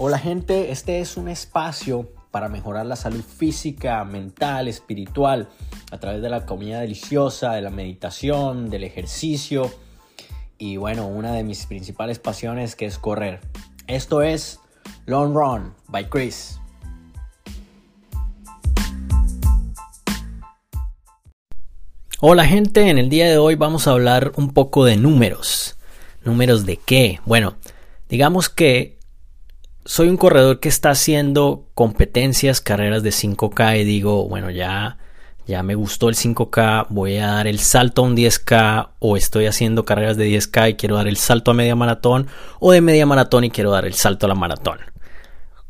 Hola gente, este es un espacio para mejorar la salud física, mental, espiritual, a través de la comida deliciosa, de la meditación, del ejercicio y bueno, una de mis principales pasiones que es correr. Esto es Long Run by Chris. Hola gente, en el día de hoy vamos a hablar un poco de números. ¿Números de qué? Bueno, digamos que soy un corredor que está haciendo competencias, carreras de 5K y digo, bueno, ya, ya me gustó el 5K, voy a dar el salto a un 10K o estoy haciendo carreras de 10K y quiero dar el salto a media maratón o de media maratón y quiero dar el salto a la maratón.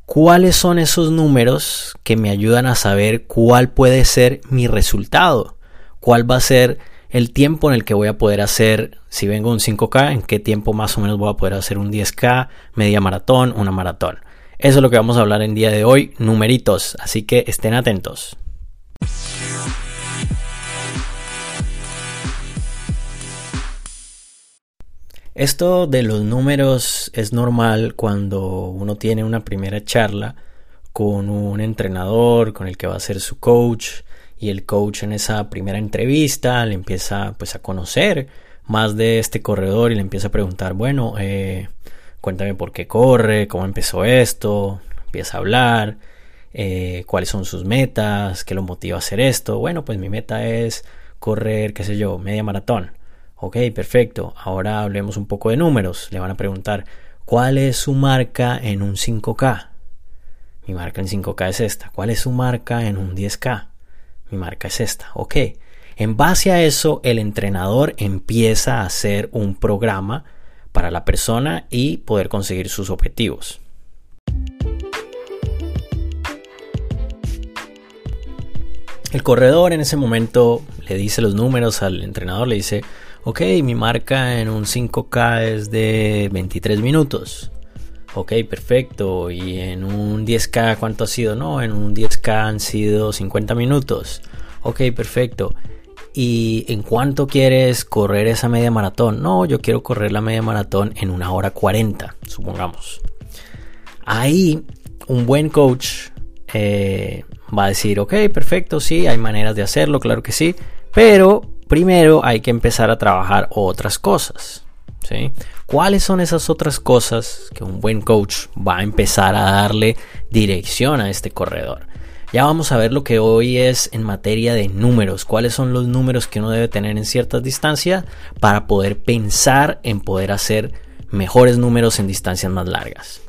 ¿Cuáles son esos números que me ayudan a saber cuál puede ser mi resultado? cuál va a ser el tiempo en el que voy a poder hacer, si vengo un 5K, en qué tiempo más o menos voy a poder hacer un 10K, media maratón, una maratón. Eso es lo que vamos a hablar en día de hoy, numeritos, así que estén atentos. Esto de los números es normal cuando uno tiene una primera charla con un entrenador, con el que va a ser su coach, y el coach en esa primera entrevista le empieza pues a conocer más de este corredor y le empieza a preguntar, bueno, eh, cuéntame por qué corre, cómo empezó esto, empieza a hablar, eh, cuáles son sus metas, qué lo motiva a hacer esto. Bueno, pues mi meta es correr, qué sé yo, media maratón. Ok, perfecto. Ahora hablemos un poco de números. Le van a preguntar, ¿cuál es su marca en un 5K? Mi marca en 5K es esta. ¿Cuál es su marca en un 10K? Mi marca es esta, ok. En base a eso, el entrenador empieza a hacer un programa para la persona y poder conseguir sus objetivos. El corredor en ese momento le dice los números al entrenador, le dice, ok, mi marca en un 5K es de 23 minutos. Ok, perfecto. ¿Y en un 10K cuánto ha sido? No, en un 10K han sido 50 minutos. Ok, perfecto. ¿Y en cuánto quieres correr esa media maratón? No, yo quiero correr la media maratón en una hora 40, supongamos. Ahí un buen coach eh, va a decir, ok, perfecto, sí, hay maneras de hacerlo, claro que sí, pero primero hay que empezar a trabajar otras cosas. ¿Cuáles son esas otras cosas que un buen coach va a empezar a darle dirección a este corredor? Ya vamos a ver lo que hoy es en materia de números, cuáles son los números que uno debe tener en ciertas distancias para poder pensar en poder hacer mejores números en distancias más largas.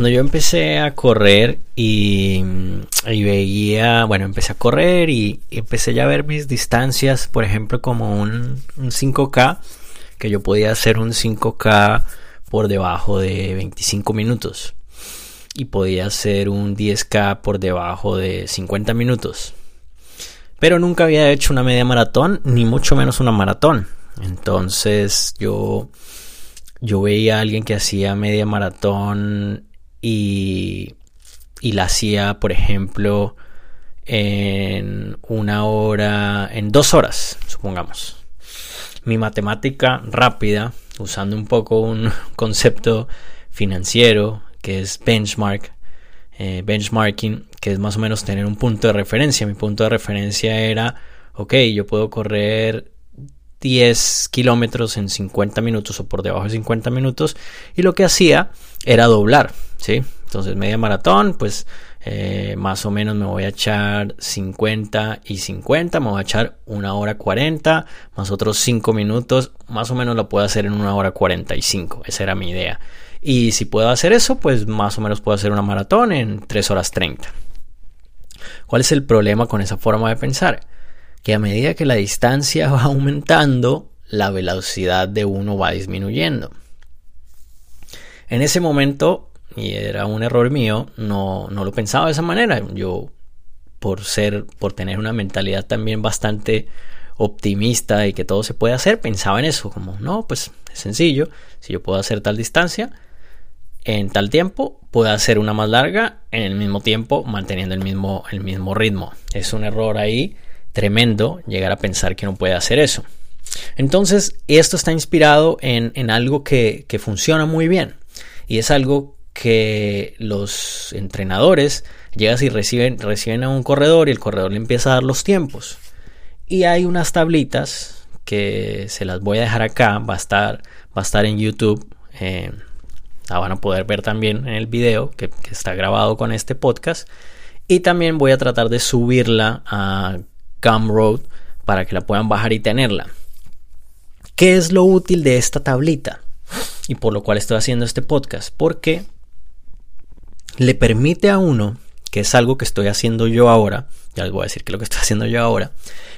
Cuando yo empecé a correr y, veía, bueno, empecé a correr y, empecé ya a ver mis distancias, por ejemplo, como un, 5K, que yo podía hacer un 5K por debajo de 25 minutos y podía hacer un 10K por debajo de 50 minutos. Pero nunca había hecho una media maratón, ni mucho menos una maratón. Entonces yo, yo veía a alguien que hacía media maratón y, la hacía, por ejemplo, en una hora, en dos horas, supongamos. Mi matemática rápida, usando un poco un concepto financiero que es benchmark, eh, benchmarking, que es más o menos tener un punto de referencia. Mi punto de referencia era, ok, yo puedo correr 10 kilómetros en 50 minutos o por debajo de 50 minutos y lo que hacía era doblar, ¿sí? Entonces media maratón, pues eh, más o menos me voy a echar 50 y 50, me voy a echar una hora 40 más otros 5 minutos, más o menos lo puedo hacer en una hora 45, esa era mi idea. Y si puedo hacer eso, pues más o menos puedo hacer una maratón en 3 horas 30. ¿Cuál es el problema con esa forma de pensar? que a medida que la distancia va aumentando, la velocidad de uno va disminuyendo. En ese momento, y era un error mío, no, no lo pensaba de esa manera. Yo, por ser, por tener una mentalidad también bastante optimista y que todo se puede hacer, pensaba en eso, como, no, pues es sencillo, si yo puedo hacer tal distancia en tal tiempo, puedo hacer una más larga en el mismo tiempo, manteniendo el mismo, el mismo ritmo. Es un error ahí tremendo llegar a pensar que no puede hacer eso. Entonces, esto está inspirado en, algo que, que, funciona muy bien. Y es algo que los entrenadores llegan y reciben, reciben a un corredor y el corredor le empieza a dar los tiempos. Y hay unas tablitas que se las voy a dejar acá. Va a estar, va a estar en YouTube. Eh, la van a poder ver también en el video que está grabado con este podcast. Y también voy a tratar de subirla a Gumroad para que la puedan bajar y tenerla. ¿Qué es lo útil de esta tablita? Y por lo cual estoy haciendo este podcast. Porque le permite a uno, que es algo que estoy haciendo yo ahora, ya les voy a decir que lo que estoy haciendo yo ahora,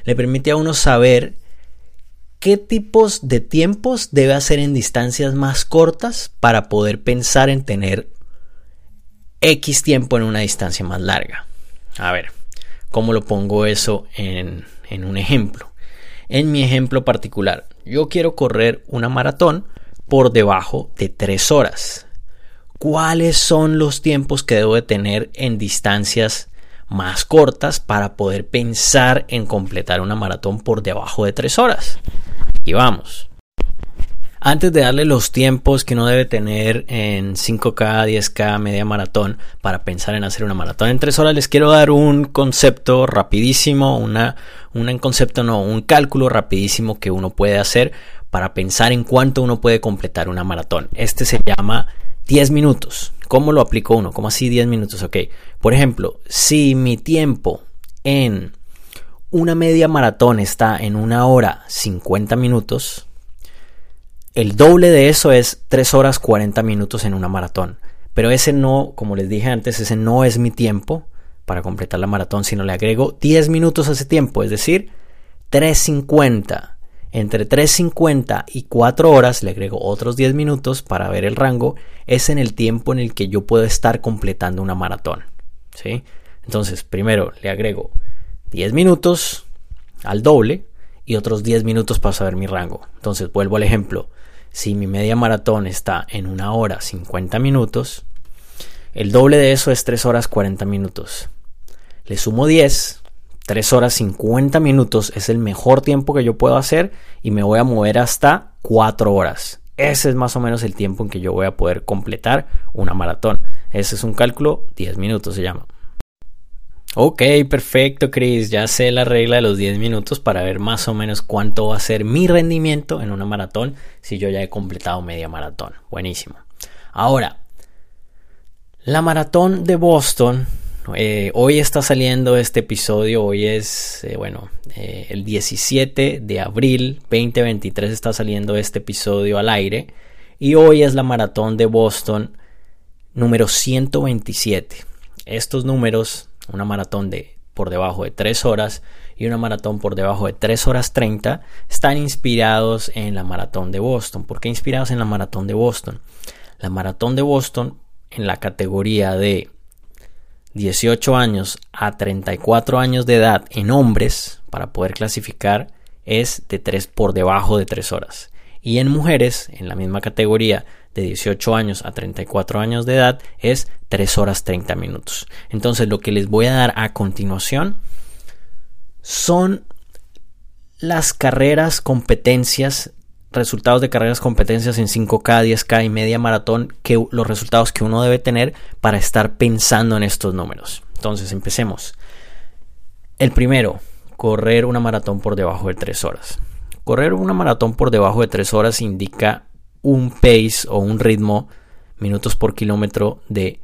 le permite a uno saber qué tipos de tiempos debe hacer en distancias más cortas para poder pensar en tener X tiempo en una distancia más larga. A ver, ¿cómo lo pongo eso en, en un ejemplo? En mi ejemplo particular, yo quiero correr una maratón por debajo de 3 horas cuáles son los tiempos que debo de tener en distancias más cortas para poder pensar en completar una maratón por debajo de 3 horas. Y vamos. Antes de darle los tiempos que uno debe tener en 5K, 10K, media maratón para pensar en hacer una maratón en 3 horas, les quiero dar un concepto rapidísimo, una, un concepto no, un cálculo rapidísimo que uno puede hacer para pensar en cuánto uno puede completar una maratón. Este se llama 10 minutos. ¿Cómo lo aplico uno? ¿Cómo así 10 minutos? Ok. Por ejemplo, si mi tiempo en una media maratón está en una hora 50 minutos, el doble de eso es 3 horas 40 minutos en una maratón. Pero ese no, como les dije antes, ese no es mi tiempo para completar la maratón, sino le agrego 10 minutos a ese tiempo, es decir, 350 entre 3.50 y 4 horas, le agrego otros 10 minutos para ver el rango, es en el tiempo en el que yo puedo estar completando una maratón. ¿sí? Entonces, primero le agrego 10 minutos al doble y otros 10 minutos para saber mi rango. Entonces, vuelvo al ejemplo. Si mi media maratón está en una hora 50 minutos, el doble de eso es 3 horas 40 minutos. Le sumo 10 3 horas 50 minutos es el mejor tiempo que yo puedo hacer y me voy a mover hasta 4 horas. Ese es más o menos el tiempo en que yo voy a poder completar una maratón. Ese es un cálculo, 10 minutos se llama. Ok, perfecto, Chris. Ya sé la regla de los 10 minutos para ver más o menos cuánto va a ser mi rendimiento en una maratón si yo ya he completado media maratón. Buenísimo. Ahora, la maratón de Boston eh, hoy está saliendo este episodio, hoy es, eh, bueno, eh, el 17 de abril 2023 está saliendo este episodio al aire y hoy es la maratón de Boston número 127. Estos números, una maratón de por debajo de 3 horas y una maratón por debajo de 3 horas 30, están inspirados en la maratón de Boston. ¿Por qué inspirados en la maratón de Boston? La maratón de Boston en la categoría de 18 años a 34 años de edad en hombres, para poder clasificar, es de 3 por debajo de 3 horas. Y en mujeres, en la misma categoría de 18 años a 34 años de edad, es 3 horas 30 minutos. Entonces lo que les voy a dar a continuación son las carreras, competencias resultados de carreras competencias en 5K, 10K y media maratón, que los resultados que uno debe tener para estar pensando en estos números. Entonces, empecemos. El primero, correr una maratón por debajo de 3 horas. Correr una maratón por debajo de 3 horas indica un pace o un ritmo minutos por kilómetro de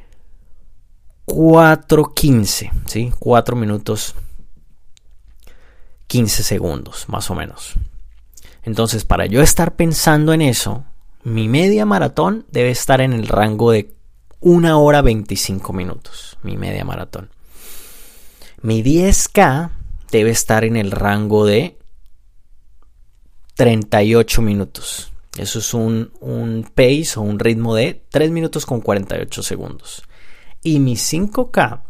4.15, ¿sí? 4 minutos 15 segundos, más o menos. Entonces, para yo estar pensando en eso, mi media maratón debe estar en el rango de 1 hora 25 minutos. Mi media maratón. Mi 10K debe estar en el rango de 38 minutos. Eso es un, un, pace o un ritmo de 3 minutos con 48 segundos. Y mi 5K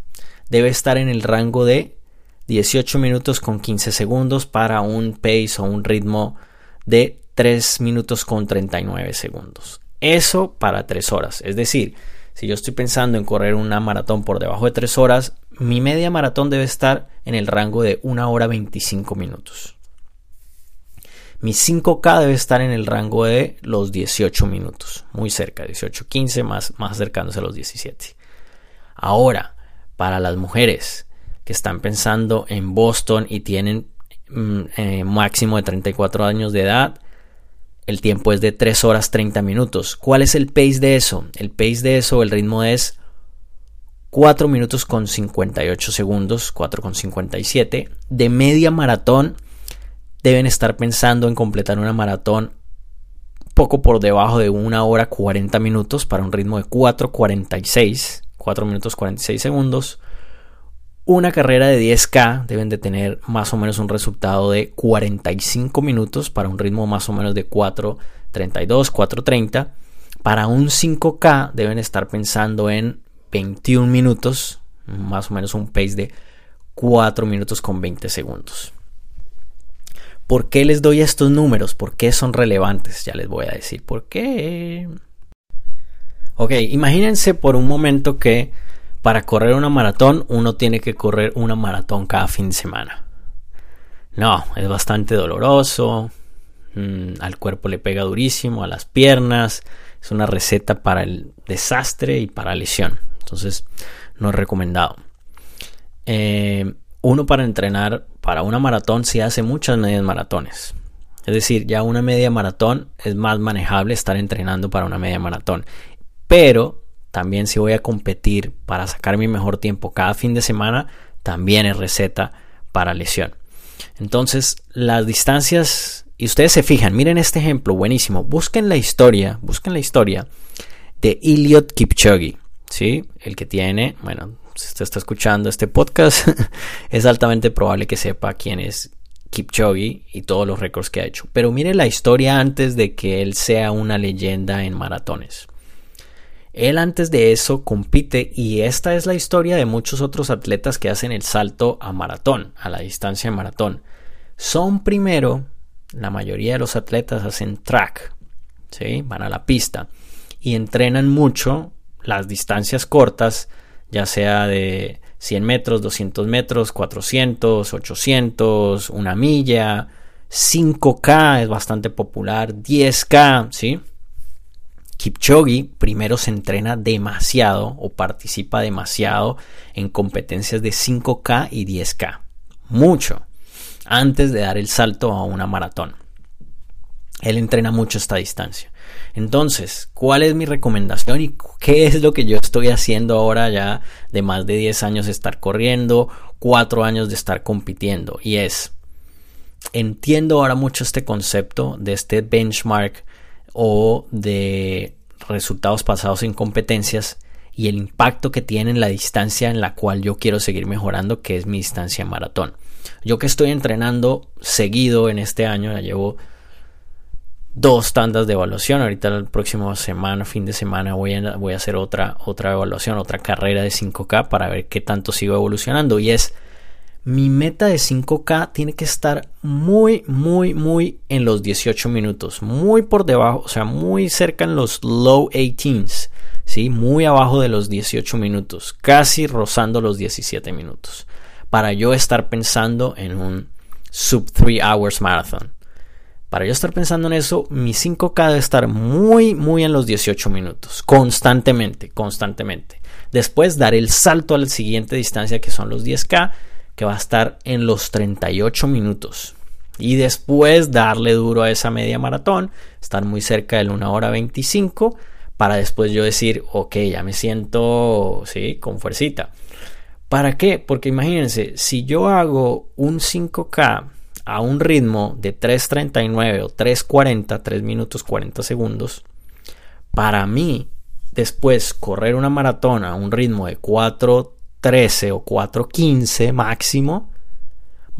debe estar en el rango de 18 minutos con 15 segundos para un pace o un ritmo de 3 minutos con 39 segundos. Eso para 3 horas. Es decir, si yo estoy pensando en correr una maratón por debajo de 3 horas, mi media maratón debe estar en el rango de 1 hora 25 minutos. Mi 5K debe estar en el rango de los 18 minutos, muy cerca, 18, 15, más, más acercándose a los 17. Ahora, para las mujeres que están pensando en Boston y tienen eh, máximo de 34 años de edad, el tiempo es de 3 horas 30 minutos. ¿Cuál es el pace de eso? El pace de eso, el ritmo es 4 minutos con 58 segundos, 4 con 57. De media maratón deben estar pensando en completar una maratón poco por debajo de 1 hora 40 minutos para un ritmo de 4.46, 4 minutos 46 segundos. Una carrera de 10K deben de tener más o menos un resultado de 45 minutos para un ritmo más o menos de 4.32, 4.30. Para un 5K deben estar pensando en 21 minutos, más o menos un pace de 4 minutos con 20 segundos. ¿Por qué les doy estos números? ¿Por qué son relevantes? Ya les voy a decir por qué. Ok, imagínense por un momento que para correr una maratón uno tiene que correr una maratón cada fin de semana. No, es bastante doloroso, mm, al cuerpo le pega durísimo, a las piernas, es una receta para el desastre y para lesión. Entonces, no es recomendado. Eh, uno para entrenar para una maratón se hace muchas medias maratones. Es decir, ya una media maratón es más manejable estar entrenando para una media maratón. Pero también si voy a competir para sacar mi mejor tiempo cada fin de semana, también es receta para lesión. Entonces, las distancias, y ustedes se fijan, miren este ejemplo, buenísimo. Busquen la historia, busquen la historia de Elliot Kipchoge, ¿sí? El que tiene, bueno, si usted está escuchando este podcast, es altamente probable que sepa quién es Kipchoge y todos los récords que ha hecho. Pero mire la historia antes de que él sea una leyenda en maratones. Él antes de eso compite y esta es la historia de muchos otros atletas que hacen el salto a maratón, a la distancia de maratón. Son primero, la mayoría de los atletas hacen track, ¿sí? van a la pista y entrenan mucho las distancias cortas, ya sea de 100 metros, 200 metros, 400, 800, una milla, 5K es bastante popular, 10K, ¿sí? Kipchoge primero se entrena demasiado o participa demasiado en competencias de 5K y 10K. Mucho. Antes de dar el salto a una maratón. Él entrena mucho esta distancia. Entonces, ¿cuál es mi recomendación y qué es lo que yo estoy haciendo ahora ya de más de 10 años de estar corriendo, 4 años de estar compitiendo? Y es, entiendo ahora mucho este concepto de este benchmark o de resultados pasados en competencias y el impacto que tiene en la distancia en la cual yo quiero seguir mejorando, que es mi distancia maratón. Yo que estoy entrenando seguido en este año, ya llevo dos tandas de evaluación. Ahorita el próximo semana, fin de semana, voy a, voy a hacer otra, otra evaluación, otra carrera de 5K para ver qué tanto sigo evolucionando. Y es mi meta de 5K tiene que estar muy, muy, muy en los 18 minutos. Muy por debajo, o sea, muy cerca en los low 18s. ¿sí? Muy abajo de los 18 minutos. Casi rozando los 17 minutos. Para yo estar pensando en un sub 3 hours marathon. Para yo estar pensando en eso, mi 5K debe estar muy, muy en los 18 minutos, constantemente, constantemente. Después dar el salto a la siguiente distancia que son los 10K, que va a estar en los 38 minutos. Y después darle duro a esa media maratón, estar muy cerca del 1 hora 25, para después yo decir, ok, ya me siento, sí, con fuercita. ¿Para qué? Porque imagínense, si yo hago un 5K a un ritmo de 3.39 o 3.40, 3 minutos 40 segundos, para mí después correr una maratón a un ritmo de 4.13 o 4.15 máximo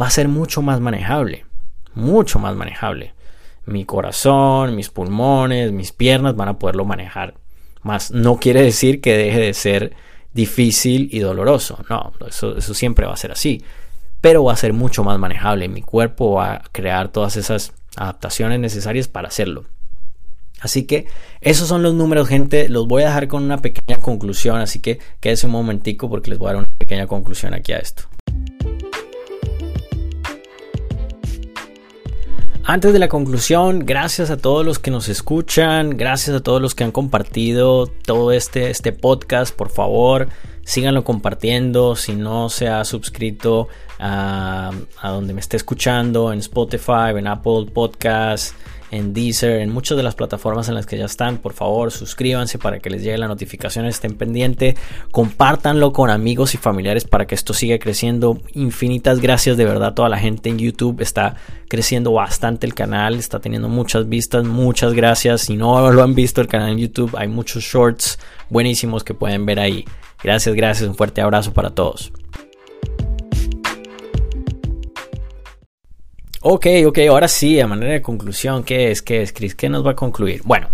va a ser mucho más manejable, mucho más manejable. Mi corazón, mis pulmones, mis piernas van a poderlo manejar. Más no quiere decir que deje de ser difícil y doloroso. No, eso, eso siempre va a ser así pero va a ser mucho más manejable. Mi cuerpo va a crear todas esas adaptaciones necesarias para hacerlo. Así que esos son los números, gente. Los voy a dejar con una pequeña conclusión, así que quédese un momentico porque les voy a dar una pequeña conclusión aquí a esto. Antes de la conclusión, gracias a todos los que nos escuchan, gracias a todos los que han compartido todo este, este podcast, por favor, síganlo compartiendo. Si no se ha suscrito a, a donde me esté escuchando, en Spotify, en Apple Podcasts en Deezer, en muchas de las plataformas en las que ya están. Por favor, suscríbanse para que les llegue la notificación, estén pendiente, compártanlo con amigos y familiares para que esto siga creciendo. Infinitas gracias de verdad a toda la gente en YouTube. Está creciendo bastante el canal, está teniendo muchas vistas. Muchas gracias. Si no lo han visto el canal en YouTube, hay muchos shorts buenísimos que pueden ver ahí. Gracias, gracias. Un fuerte abrazo para todos. Ok, ok, ahora sí, a manera de conclusión, ¿qué es? ¿Qué es, Chris? ¿Qué nos va a concluir? Bueno,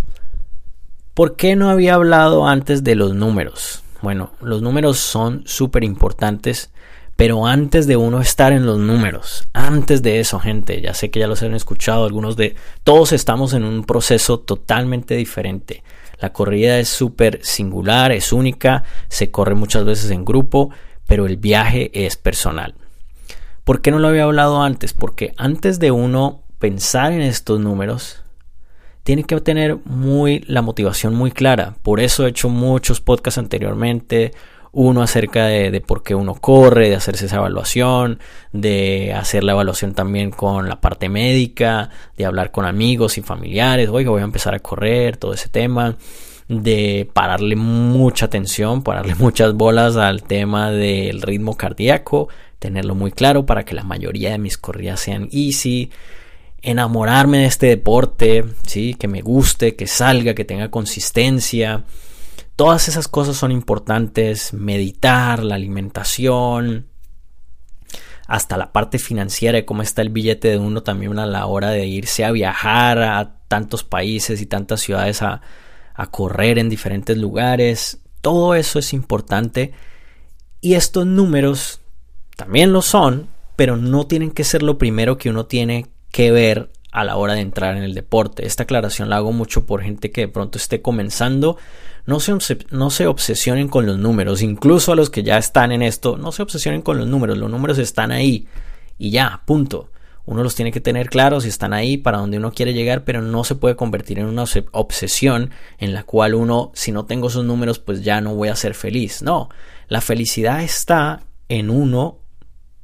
¿por qué no había hablado antes de los números? Bueno, los números son súper importantes, pero antes de uno estar en los números, antes de eso, gente, ya sé que ya los han escuchado, algunos de... Todos estamos en un proceso totalmente diferente. La corrida es súper singular, es única, se corre muchas veces en grupo, pero el viaje es personal. ¿Por qué no lo había hablado antes? Porque antes de uno pensar en estos números, tiene que tener muy la motivación muy clara. Por eso he hecho muchos podcasts anteriormente. Uno acerca de, por qué uno corre, de hacerse esa evaluación, de hacer la evaluación también con la parte médica, de hablar con amigos y familiares. Oiga, voy a empezar a correr, todo ese tema de pararle mucha atención, pararle muchas bolas al tema del ritmo cardíaco, tenerlo muy claro para que la mayoría de mis corridas sean easy, enamorarme de este deporte, ¿sí? que me guste, que salga, que tenga consistencia. Todas esas cosas son importantes, meditar, la alimentación, hasta la parte financiera de cómo está el billete de uno también a la hora de irse a viajar a tantos países y tantas ciudades a, a correr en diferentes lugares. Todo eso es importante y estos números también lo son, pero no tienen que ser lo primero que uno tiene que ver a la hora de entrar en el deporte. Esta aclaración la hago mucho por gente que de pronto esté comenzando. No se, no se obsesionen con los números, incluso a los que ya están en esto, no se obsesionen con los números, los números están ahí y ya, punto. Uno los tiene que tener claros y están ahí para donde uno quiere llegar, pero no se puede convertir en una obsesión en la cual uno, si no tengo esos números, pues ya no voy a ser feliz. No, la felicidad está en uno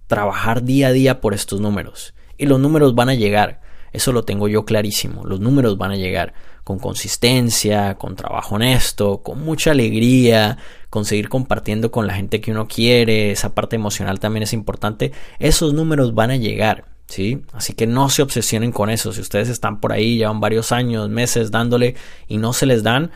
trabajar día a día por estos números. Y los números van a llegar. Eso lo tengo yo clarísimo. Los números van a llegar con consistencia, con trabajo honesto, con mucha alegría, con seguir compartiendo con la gente que uno quiere. Esa parte emocional también es importante. Esos números van a llegar. ¿Sí? Así que no se obsesionen con eso. Si ustedes están por ahí, llevan varios años, meses dándole y no se les dan,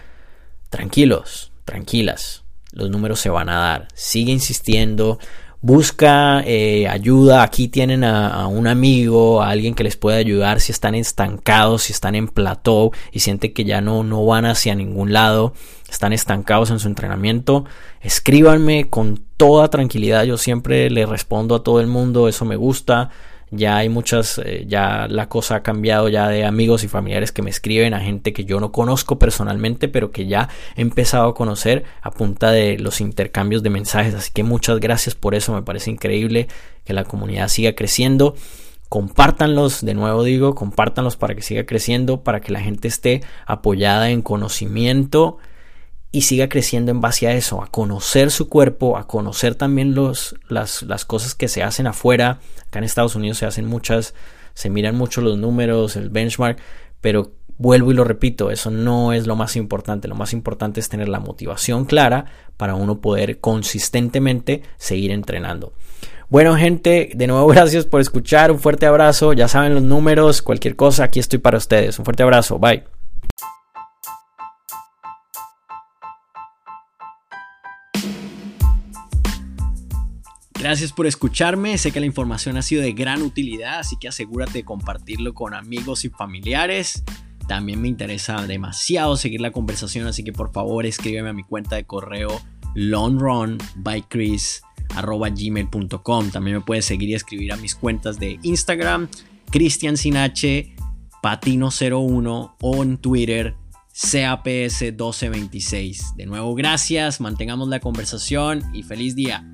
tranquilos, tranquilas. Los números se van a dar. Sigue insistiendo. Busca eh, ayuda. Aquí tienen a, un amigo, a alguien que les pueda ayudar si están estancados, si están en plató y sienten que ya no, no van hacia ningún lado, están estancados en su entrenamiento. Escríbanme con toda tranquilidad. Yo siempre le respondo a todo el mundo. Eso me gusta ya hay muchas, eh, ya la cosa ha cambiado ya de amigos y familiares que me escriben a gente que yo no conozco personalmente, pero que ya he empezado a conocer a punta de los intercambios de mensajes. Así que muchas gracias por eso, me parece increíble que la comunidad siga creciendo. Compártanlos, de nuevo digo, compártanlos para que siga creciendo, para que la gente esté apoyada en conocimiento y siga creciendo en base a eso, a conocer su cuerpo, a conocer también los, las, las, cosas que se hacen afuera. Acá en Estados Unidos se hacen muchas, se miran mucho los números, el benchmark, pero vuelvo y lo repito, eso no es lo más importante. Lo más importante es tener la motivación clara para uno poder consistentemente seguir entrenando. Bueno, gente, de nuevo gracias por escuchar. Un fuerte abrazo. Ya saben los números, cualquier cosa, aquí estoy para ustedes. Un fuerte abrazo. Bye. Gracias por escucharme, sé que la información ha sido de gran utilidad, así que asegúrate de compartirlo con amigos y familiares. También me interesa demasiado seguir la conversación, así que por favor escríbeme a mi cuenta de correo longrunbychris.gmail.com También me puedes seguir y escribir a mis cuentas de Instagram, Cristian Sinache, Patino01 o en Twitter, CAPS1226. De nuevo, gracias, mantengamos la conversación y feliz día.